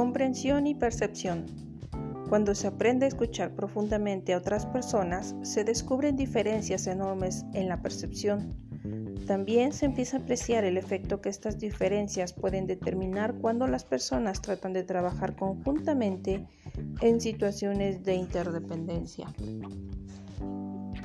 Comprensión y percepción. Cuando se aprende a escuchar profundamente a otras personas, se descubren diferencias enormes en la percepción. También se empieza a apreciar el efecto que estas diferencias pueden determinar cuando las personas tratan de trabajar conjuntamente en situaciones de interdependencia.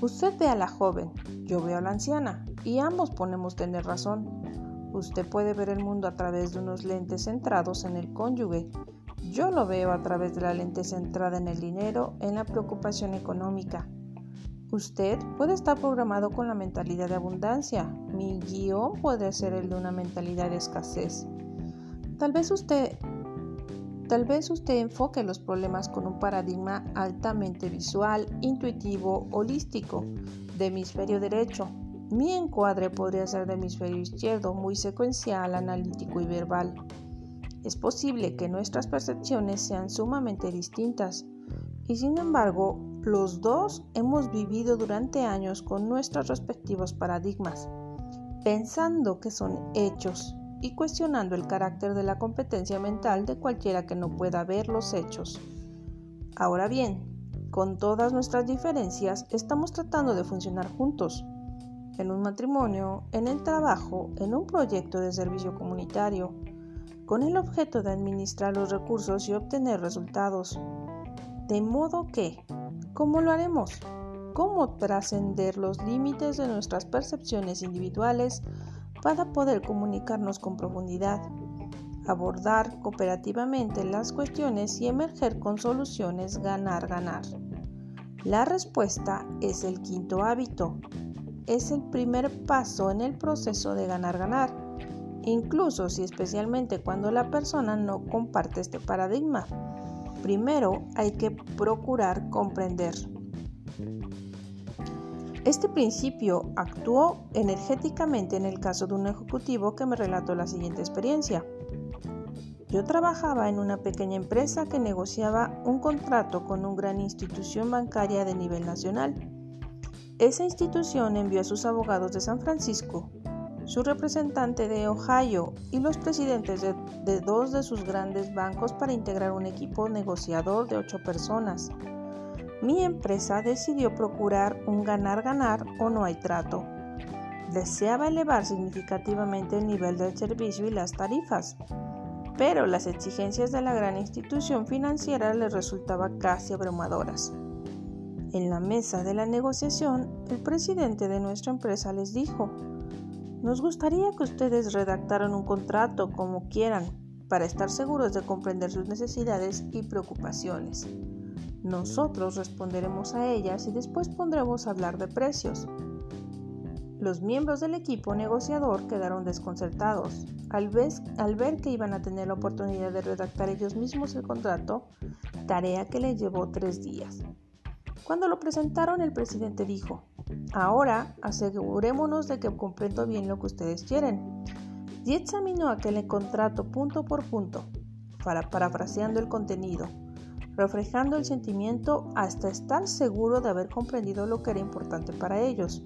Usted ve a la joven, yo veo a la anciana, y ambos ponemos tener razón. Usted puede ver el mundo a través de unos lentes centrados en el cónyuge. Yo lo veo a través de la lente centrada en el dinero, en la preocupación económica. Usted puede estar programado con la mentalidad de abundancia. Mi guion puede ser el de una mentalidad de escasez. Tal vez usted Tal vez usted enfoque los problemas con un paradigma altamente visual, intuitivo, holístico, de hemisferio derecho, mi encuadre podría ser de hemisferio izquierdo, muy secuencial, analítico y verbal. Es posible que nuestras percepciones sean sumamente distintas y sin embargo los dos hemos vivido durante años con nuestros respectivos paradigmas, pensando que son hechos y cuestionando el carácter de la competencia mental de cualquiera que no pueda ver los hechos. Ahora bien, con todas nuestras diferencias, estamos tratando de funcionar juntos en un matrimonio, en el trabajo, en un proyecto de servicio comunitario, con el objeto de administrar los recursos y obtener resultados. De modo que, ¿cómo lo haremos? ¿Cómo trascender los límites de nuestras percepciones individuales para poder comunicarnos con profundidad, abordar cooperativamente las cuestiones y emerger con soluciones ganar-ganar? La respuesta es el quinto hábito, es el primer paso en el proceso de ganar-ganar, incluso si especialmente cuando la persona no comparte este paradigma. Primero hay que procurar comprender. Este principio actuó energéticamente en el caso de un ejecutivo que me relató la siguiente experiencia. Yo trabajaba en una pequeña empresa que negociaba un contrato con una gran institución bancaria de nivel nacional. Esa institución envió a sus abogados de San Francisco, su representante de Ohio y los presidentes de, dos de sus grandes bancos para integrar un equipo negociador de ocho personas. Mi empresa decidió procurar un ganar-ganar o no hay trato. Deseaba elevar significativamente el nivel del servicio y las tarifas, pero las exigencias de la gran institución financiera les resultaban casi abrumadoras. En la mesa de la negociación, el presidente de nuestra empresa les dijo, nos gustaría que ustedes redactaran un contrato como quieran para estar seguros de comprender sus necesidades y preocupaciones. Nosotros responderemos a ellas y después pondremos a hablar de precios. Los miembros del equipo negociador quedaron desconcertados. Al, al, ver que iban a tener la oportunidad de redactar ellos mismos el contrato, tarea que les llevó tres días. Cuando lo presentaron, el presidente dijo, ahora asegurémonos de que comprendo bien lo que ustedes quieren. Y examinó aquel contrato punto por punto, para, parafraseando el contenido, reflejando el sentimiento hasta estar seguro de haber comprendido lo que era importante para ellos.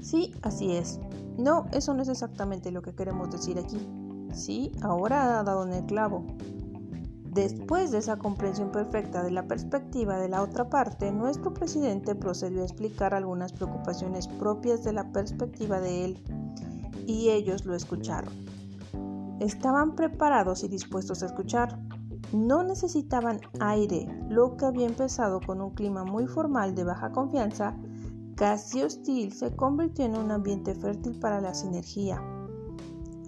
Sí, así es. No, eso no es exactamente lo que queremos decir aquí. Sí, ahora ha dado en el clavo. Después de esa comprensión perfecta de la perspectiva de la otra parte, nuestro presidente procedió a explicar algunas preocupaciones propias de la perspectiva de él, y ellos lo escucharon. Estaban preparados y dispuestos a escuchar. No necesitaban aire, lo que había empezado con un clima muy formal de baja confianza, casi hostil, se convirtió en un ambiente fértil para la sinergia.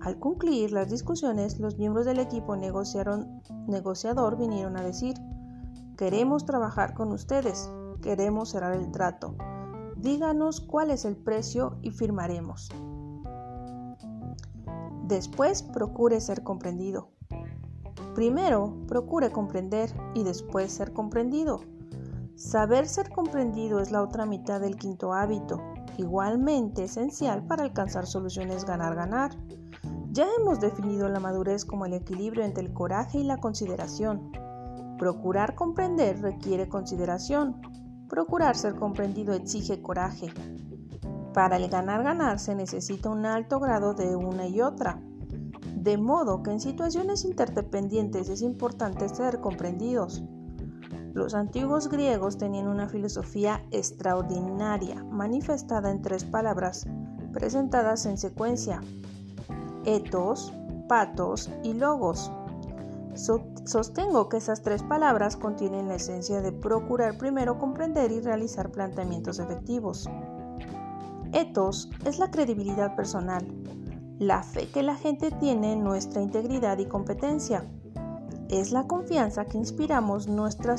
Al concluir las discusiones, los miembros del equipo negociador vinieron a decir, queremos trabajar con ustedes, queremos cerrar el trato, díganos cuál es el precio y firmaremos. Después procure ser comprendido. Primero, procure comprender y después ser comprendido. Saber ser comprendido es la otra mitad del quinto hábito, igualmente esencial para alcanzar soluciones ganar-ganar. Ya hemos definido la madurez como el equilibrio entre el coraje y la consideración. Procurar comprender requiere consideración. Procurar ser comprendido exige coraje. Para el ganar-ganar se necesita un alto grado de una y otra. de modo que en situaciones interdependientes es importante ser comprendidos. Los antiguos griegos tenían una filosofía extraordinaria, manifestada en tres palabras, presentadas en secuencia, etos, patos y logos. sostengo que esas tres palabras contienen la esencia de procurar primero comprender y realizar planteamientos efectivos. Etos es la credibilidad personal, la fe que la gente tiene en nuestra integridad y competencia. Es la confianza que inspiramos nuestra,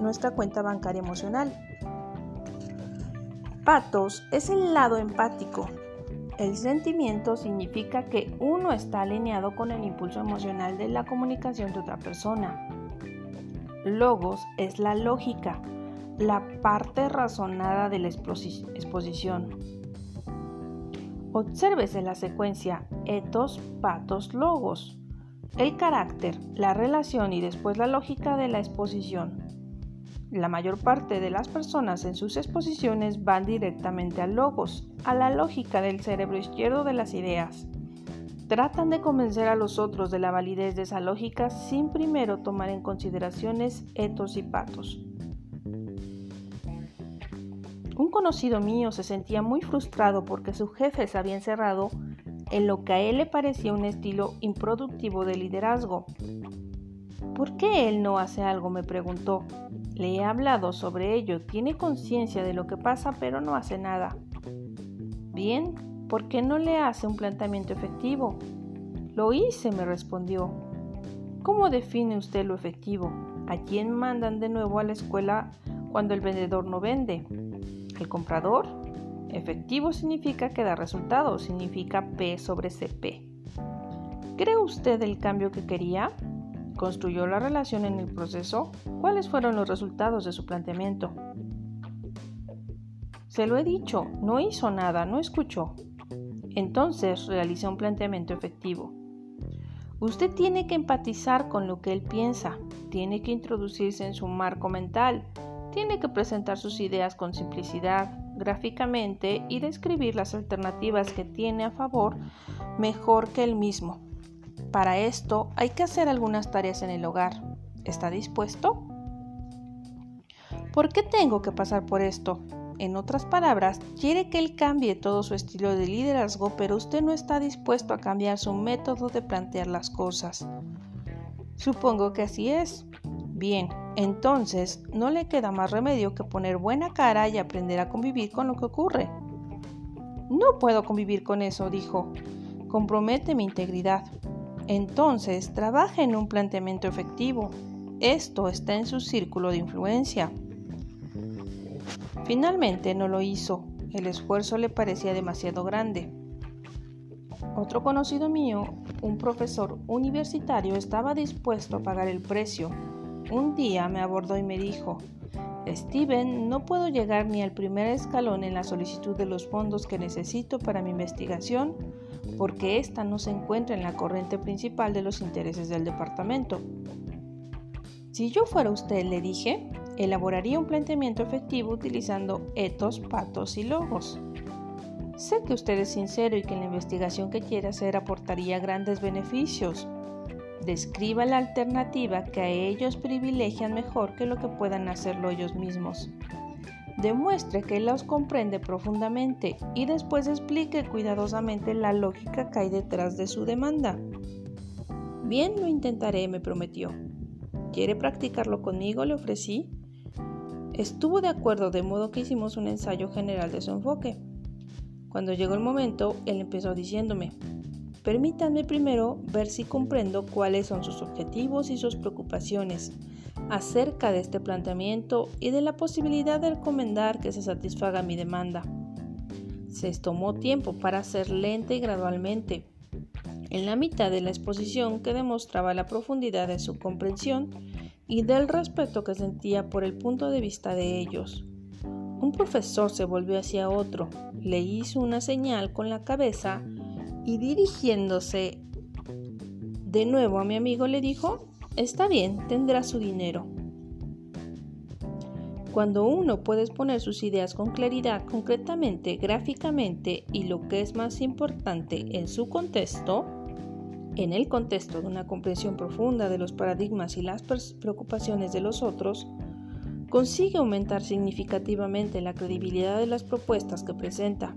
nuestra cuenta bancaria emocional. Patos es el lado empático. El sentimiento significa que uno está alineado con el impulso emocional de la comunicación de otra persona. Logos es la lógica, la parte razonada de la exposición. Obsérvese la secuencia etos, patos, logos. El carácter, la relación y después la lógica de la exposición. La mayor parte de las personas en sus exposiciones van directamente a logos, a la lógica del cerebro izquierdo de las ideas. Tratan de convencer a los otros de la validez de esa lógica sin primero tomar en consideraciones etos y patos. Un conocido mío se sentía muy frustrado porque su jefe se había encerrado en lo que a él le parecía un estilo improductivo de liderazgo. ¿Por qué él no hace algo? me preguntó. Le he hablado sobre ello, tiene conciencia de lo que pasa, pero no hace nada. Bien, ¿por qué no le hace un planteamiento efectivo? Lo hice, me respondió. ¿Cómo define usted lo efectivo? ¿A quién mandan de nuevo a la escuela cuando el vendedor no vende? el comprador. Efectivo significa que da resultado, significa P sobre CP. ¿Cree usted el cambio que quería? ¿Construyó la relación en el proceso? ¿Cuáles fueron los resultados de su planteamiento? Se lo he dicho, no hizo nada, no escuchó. Entonces realiza un planteamiento efectivo. Usted tiene que empatizar con lo que él piensa, tiene que introducirse en su marco mental, tiene que presentar sus ideas con simplicidad, gráficamente y describir las alternativas que tiene a favor mejor que él mismo. Para esto hay que hacer algunas tareas en el hogar. ¿Está dispuesto? ¿Por qué tengo que pasar por esto? En otras palabras, quiere que él cambie todo su estilo de liderazgo, pero usted no está dispuesto a cambiar su método de plantear las cosas. Supongo que así es. Bien, entonces no le queda más remedio que poner buena cara y aprender a convivir con lo que ocurre. No puedo convivir con eso, dijo. Compromete mi integridad. Entonces, trabaje en un planteamiento efectivo. Esto está en su círculo de influencia. Finalmente no lo hizo. El esfuerzo le parecía demasiado grande. Otro conocido mío, un profesor universitario, estaba dispuesto a pagar el precio un día me abordó y me dijo, Steven, no puedo llegar ni al primer escalón en la solicitud de los fondos que necesito para mi investigación porque ésta no se encuentra en la corriente principal de los intereses del departamento. Si yo fuera usted, le dije, elaboraría un planteamiento efectivo utilizando etos, patos y logos. Sé que usted es sincero y que la investigación que quiere hacer aportaría grandes beneficios, describa la alternativa que a ellos privilegian mejor que lo que puedan hacerlo ellos mismos. Demuestre que los comprende profundamente y después explique cuidadosamente la lógica que hay detrás de su demanda. Bien, lo intentaré, me prometió. ¿Quiere practicarlo conmigo? le ofrecí. Estuvo de acuerdo, de modo que hicimos un ensayo general de su enfoque. Cuando llegó el momento, él empezó diciéndome, Permítanme primero ver si comprendo cuáles son sus objetivos y sus preocupaciones acerca de este planteamiento y de la posibilidad de recomendar que se satisfaga mi demanda. Se tomó tiempo para hacer lenta y gradualmente. En la mitad de la exposición que demostraba la profundidad de su comprensión y del respeto que sentía por el punto de vista de ellos. Un profesor se volvió hacia otro, le hizo una señal con la cabeza y dirigiéndose de nuevo a mi amigo le dijo, está bien, tendrá su dinero. Cuando uno puede exponer sus ideas con claridad, concretamente, gráficamente y lo que es más importante en su contexto, en el contexto de una comprensión profunda de los paradigmas y las preocupaciones de los otros, consigue aumentar significativamente la credibilidad de las propuestas que presenta.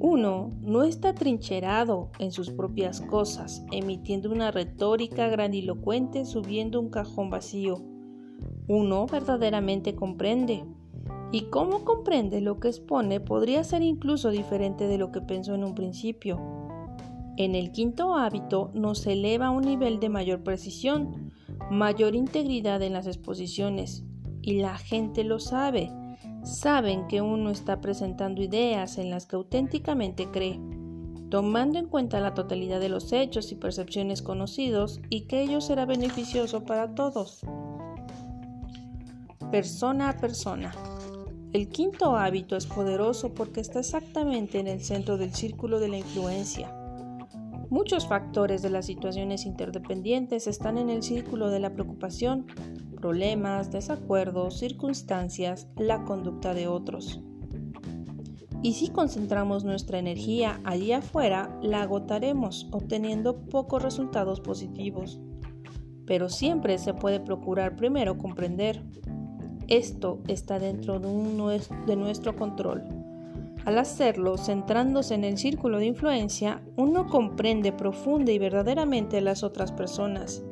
Uno no está trincherado en sus propias cosas, emitiendo una retórica grandilocuente subiendo un cajón vacío. Uno verdaderamente comprende. Y cómo comprende lo que expone podría ser incluso diferente de lo que pensó en un principio. En el quinto hábito nos eleva a un nivel de mayor precisión, mayor integridad en las exposiciones, y la gente lo sabe. Saben que uno está presentando ideas en las que auténticamente cree, tomando en cuenta la totalidad de los hechos y percepciones conocidos y que ello será beneficioso para todos. Persona a persona. El quinto hábito es poderoso porque está exactamente en el centro del círculo de la influencia Muchos factores de las situaciones interdependientes están en el círculo de la preocupación, problemas, desacuerdos, circunstancias, la conducta de otros. Y si concentramos nuestra energía allí afuera, la agotaremos, obteniendo pocos resultados positivos. Pero siempre se puede procurar primero comprender. Esto está dentro de, de nuestro control. Al hacerlo, centrándose en el círculo de influencia, uno comprende profunda y verdaderamente a las otras personas.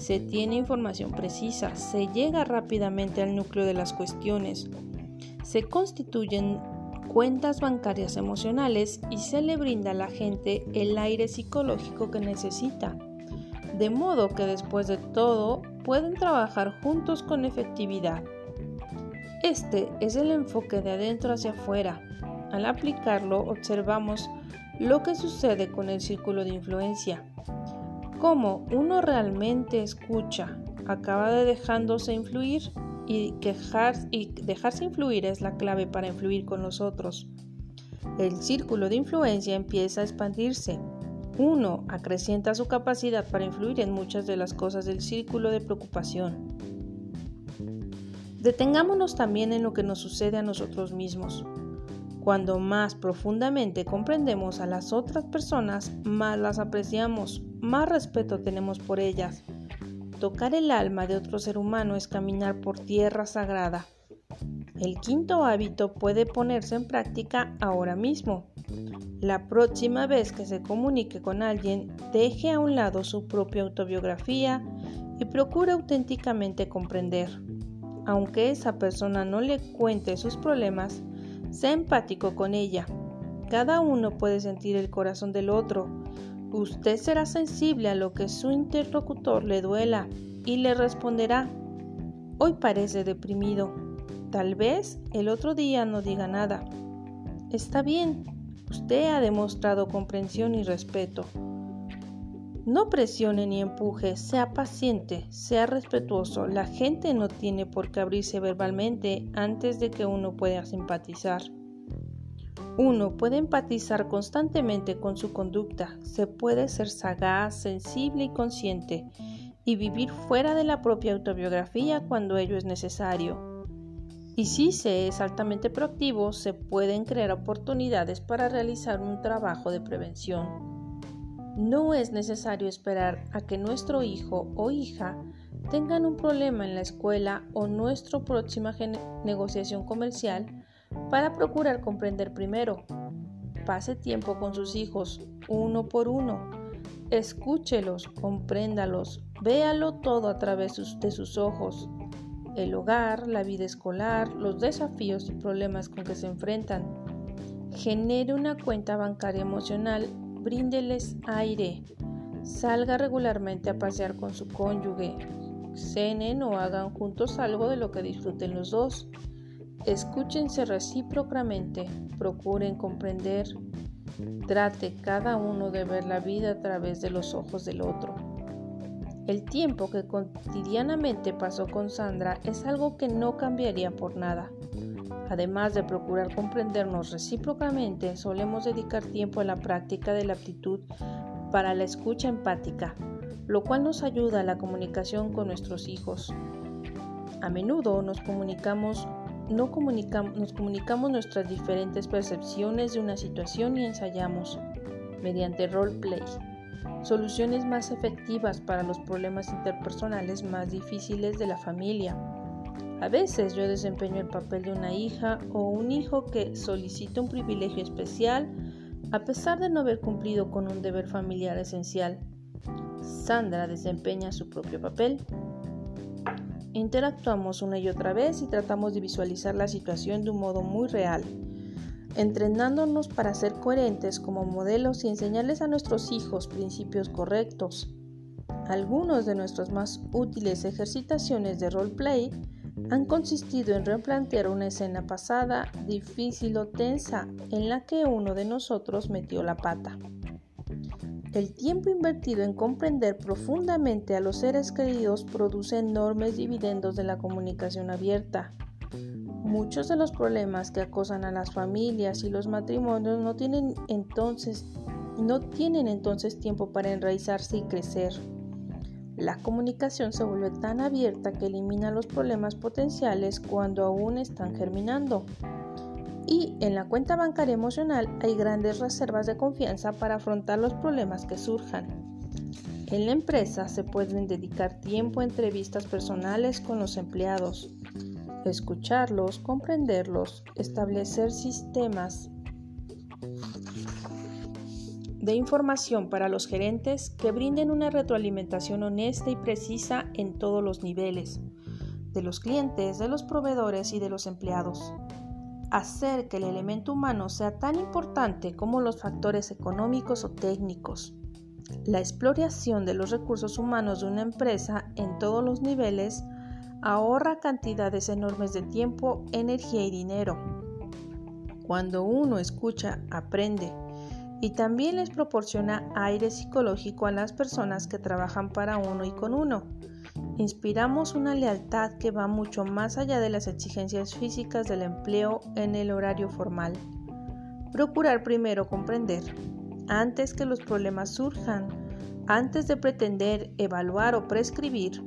Se tiene información precisa, se llega rápidamente al núcleo de las cuestiones, se constituyen cuentas bancarias emocionales y se le brinda a la gente el aire psicológico que necesita. De modo que después de todo pueden trabajar juntos con efectividad. Este es el enfoque de adentro hacia afuera, al aplicarlo observamos lo que sucede con el círculo de influencia. Cómo uno realmente escucha, acaba de dejándose influir y, y dejarse influir es la clave para influir con los otros. El círculo de influencia empieza a expandirse. Uno acrecienta su capacidad para influir en muchas de las cosas del círculo de preocupación. Detengámonos también en lo que nos sucede a nosotros mismos. Cuando más profundamente comprendemos a las otras personas, más las apreciamos, más respeto tenemos por ellas. Tocar el alma de otro ser humano es caminar por tierra sagrada. El quinto hábito puede ponerse en práctica ahora mismo. La próxima vez que se comunique con alguien, deje a un lado su propia autobiografía y procure auténticamente comprender. Aunque esa persona no le cuente sus problemas, Sé empático con ella. Cada uno puede sentir el corazón del otro. Usted será sensible a lo que su interlocutor le duela y le responderá. Hoy parece deprimido. Tal vez el otro día no diga nada. Está bien, usted ha demostrado comprensión y respeto. No presione ni empuje, sea paciente, sea respetuoso. La gente no tiene por qué abrirse verbalmente antes de que uno pueda simpatizar. Uno puede empatizar constantemente con su conducta, se puede ser sagaz, sensible y consciente, y vivir fuera de la propia autobiografía cuando ello es necesario. Y si se es altamente proactivo, se pueden crear oportunidades para realizar un trabajo de prevención. No es necesario esperar a que nuestro hijo o hija tengan un problema en la escuela o nuestra próxima negociación comercial para procurar comprender primero. Pase tiempo con sus hijos, uno por uno. Escúchelos, compréndalos, véalo todo a través de sus ojos. El hogar, la vida escolar, los desafíos y problemas con que se enfrentan. Genere una cuenta bancaria emocional bríndeles aire, salga regularmente a pasear con su cónyuge, cenen o hagan juntos algo de lo que disfruten los dos. Escúchense recíprocamente, procuren comprender, trate cada uno de ver la vida a través de los ojos del otro. El tiempo que cotidianamente pasó con Sandra es algo que no cambiaría por nada. Además de procurar comprendernos recíprocamente, solemos dedicar tiempo a la práctica de la aptitud para la escucha empática, lo cual nos ayuda a la comunicación con nuestros hijos. A menudo nos comunicamos, no nos comunicamos nuestras diferentes percepciones de una situación y ensayamos, mediante roleplay, soluciones más efectivas para los problemas interpersonales más difíciles de la familia. A veces yo desempeño el papel de una hija o un hijo que solicita un privilegio especial a pesar de no haber cumplido con un deber familiar esencial. Sandra desempeña su propio papel. Interactuamos una y otra vez y tratamos de visualizar la situación de un modo muy real entrenándonos para ser coherentes como modelos y enseñarles a nuestros hijos principios correctos. Algunos de nuestras más útiles ejercitaciones de roleplay han consistido en replantear una escena pasada, difícil o tensa, en la que uno de nosotros metió la pata. El tiempo invertido en comprender profundamente a los seres queridos produce enormes dividendos de la comunicación abierta, Muchos de los problemas que acosan a las familias y los matrimonios no tienen entonces no tienen entonces tiempo para enraizarse y crecer. La comunicación se vuelve tan abierta que elimina los problemas potenciales cuando aún están germinando. En la cuenta bancaria emocional hay grandes reservas de confianza para afrontar los problemas que surjan. En la empresa se pueden dedicar tiempo a entrevistas personales con los empleados, escucharlos, comprenderlos, establecer sistemas de información para los gerentes que brinden una retroalimentación honesta y precisa en todos los niveles, de los clientes, de los proveedores y de los empleados. Hacer que el elemento humano sea tan importante como los factores económicos o técnicos. La exploración de los recursos humanos de una empresa en todos los niveles ahorra cantidades enormes de tiempo, energía y dinero. Cuando uno escucha, aprende y también les proporciona aire psicológico a las personas que trabajan para uno y con uno. Inspiramos una lealtad que va mucho más allá de las exigencias físicas del empleo en el horario formal. Procurar primero comprender, antes que los problemas surjan, antes de pretender evaluar o prescribir,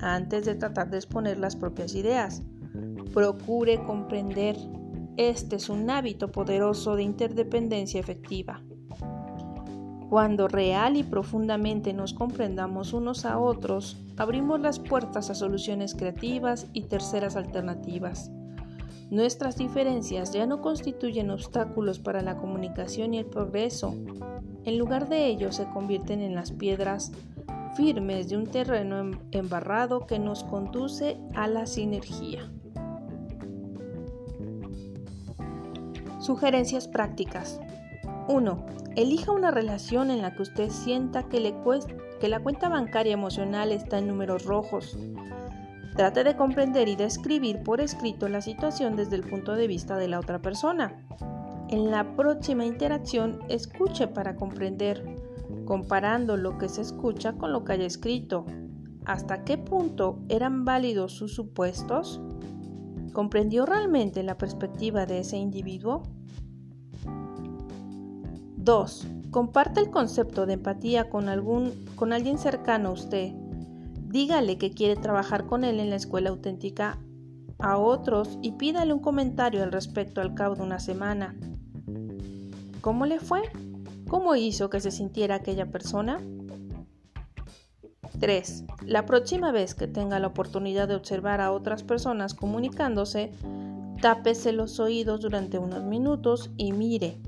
antes de tratar de exponer las propias ideas. Procure comprender. Este es un hábito poderoso de interdependencia efectiva. Cuando real y profundamente nos comprendamos unos a otros, abrimos las puertas a soluciones creativas y terceras alternativas. Nuestras diferencias ya no constituyen obstáculos para la comunicación y el progreso. En lugar de ello se convierten en las piedras firmes de un terreno em, embarrado que nos conduce a la sinergia. Sugerencias prácticas. 1. Elija una relación en la que usted sienta que, la cuenta bancaria emocional está en números rojos. Trate de comprender y describir por escrito la situación desde el punto de vista de la otra persona. En la próxima interacción, escuche para comprender comparando lo que se escucha con lo que haya escrito. ¿Hasta qué punto eran válidos sus supuestos? ¿Comprendió realmente la perspectiva de ese individuo? 2. Comparte el concepto de empatía con, algún, con alguien cercano a usted. Dígale que quiere trabajar con él en la escuela auténtica a otros y pídale un comentario al respecto al cabo de una semana. ¿Cómo le fue? ¿Cómo hizo que se sintiera aquella persona? 3. La próxima vez que tenga la oportunidad de observar a otras personas comunicándose, tápese los oídos durante unos minutos y mire.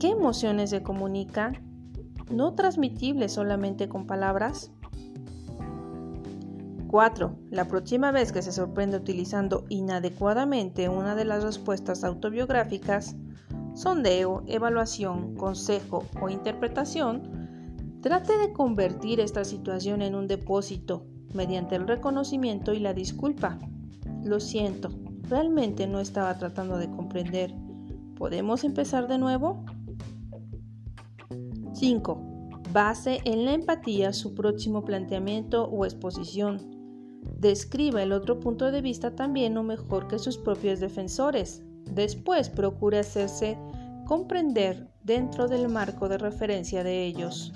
¿Qué emociones se comunican? ¿No transmitibles solamente con palabras? 4. La próxima vez que se sorprende utilizando inadecuadamente una de las respuestas autobiográficas, sondeo, evaluación, consejo o interpretación, trate de convertir esta situación en un depósito mediante el reconocimiento y la disculpa. Lo siento, realmente no estaba tratando de comprender. ¿Podemos empezar de nuevo? 5. Base en la empatía su próximo planteamiento o exposición. Describa el otro punto de vista también o mejor que sus propios defensores. Después procure hacerse comprender dentro del marco de referencia de ellos.